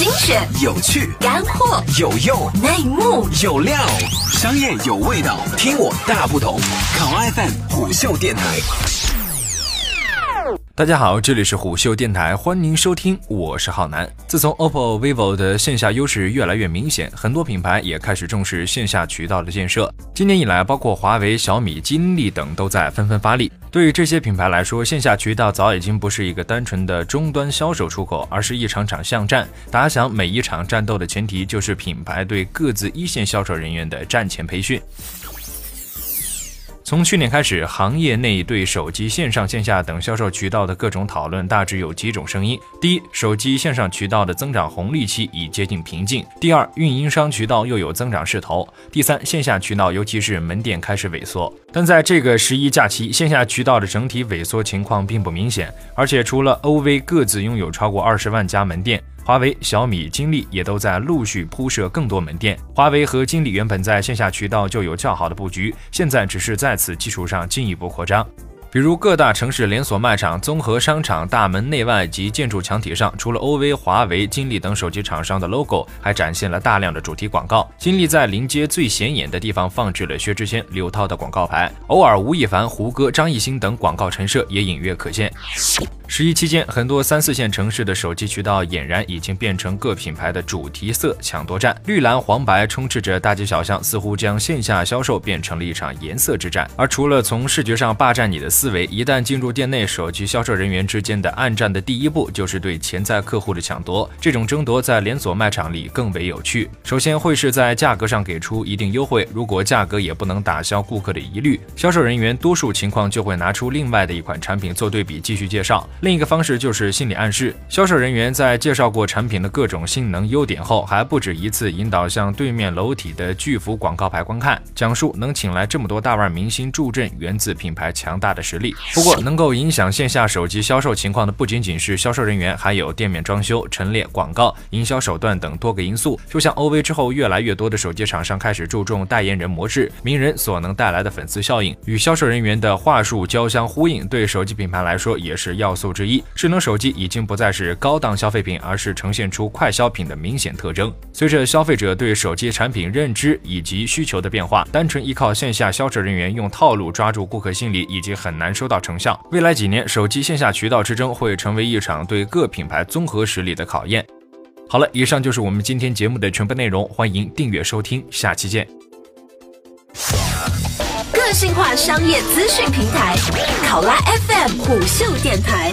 精选、有趣、干货、有用、内幕、有料，商业有味道，听我大不同。考 FM 虎嗅电台。大家好，这里是虎嗅电台，欢迎收听，我是浩南。自从 OPPO、vivo 的线下优势越来越明显，很多品牌也开始重视线下渠道的建设。今年以来，包括华为、小米、金立等都在纷纷发力。对于这些品牌来说，线下渠道早已经不是一个单纯的终端销售出口，而是一场场巷战。打响每一场战斗的前提，就是品牌对各自一线销售人员的战前培训。从去年开始，行业内对手机线上线下等销售渠道的各种讨论，大致有几种声音：第一，手机线上渠道的增长红利期已接近瓶颈；第二，运营商渠道又有增长势头；第三，线下渠道尤其是门店开始萎缩。但在这个十一假期，线下渠道的整体萎缩情况并不明显，而且除了 OV 各自拥有超过二十万家门店。华为、小米、金立也都在陆续铺设更多门店。华为和金立原本在线下渠道就有较好的布局，现在只是在此基础上进一步扩张。比如各大城市连锁卖场、综合商场大门内外及建筑墙体上，除了 OV、华为、金立等手机厂商的 logo，还展现了大量的主题广告。金立在临街最显眼的地方放置了薛之谦、刘涛的广告牌，偶尔吴亦凡、胡歌、张艺兴等广告陈设也隐约可见。十一期间，很多三四线城市的手机渠道俨然已经变成各品牌的主题色抢夺战，绿蓝黄白充斥着大街小巷，似乎将线下销售变成了一场颜色之战。而除了从视觉上霸占你的思维，一旦进入店内，手机销售人员之间的暗战的第一步就是对潜在客户的抢夺。这种争夺在连锁卖场里更为有趣。首先会是在价格上给出一定优惠，如果价格也不能打消顾客的疑虑，销售人员多数情况就会拿出另外的一款产品做对比，继续介绍。另一个方式就是心理暗示，销售人员在介绍过产品的各种性能优点后，还不止一次引导向对面楼体的巨幅广告牌观看，讲述能请来这么多大腕明星助阵，源自品牌强大的实力。不过，能够影响线下手机销售情况的不仅仅是销售人员，还有店面装修、陈列、广告、营销手段等多个因素。就像 OV 之后，越来越多的手机厂商开始注重代言人模式，名人所能带来的粉丝效应，与销售人员的话术交相呼应，对手机品牌来说也是要素之一。智能手机已经不再是高档消费品，而是呈现出快消品的明显特征。随着消费者对手机产品认知以及需求的变化，单纯依靠线下销售人员用套路抓住顾客心理，已经很难收到成效。未来几年，手机线下渠道之争会成为一场对各品牌综合实力的考验。好了，以上就是我们今天节目的全部内容，欢迎订阅收听，下期见。个性化商业资讯平台，考拉 FM 虎嗅电台。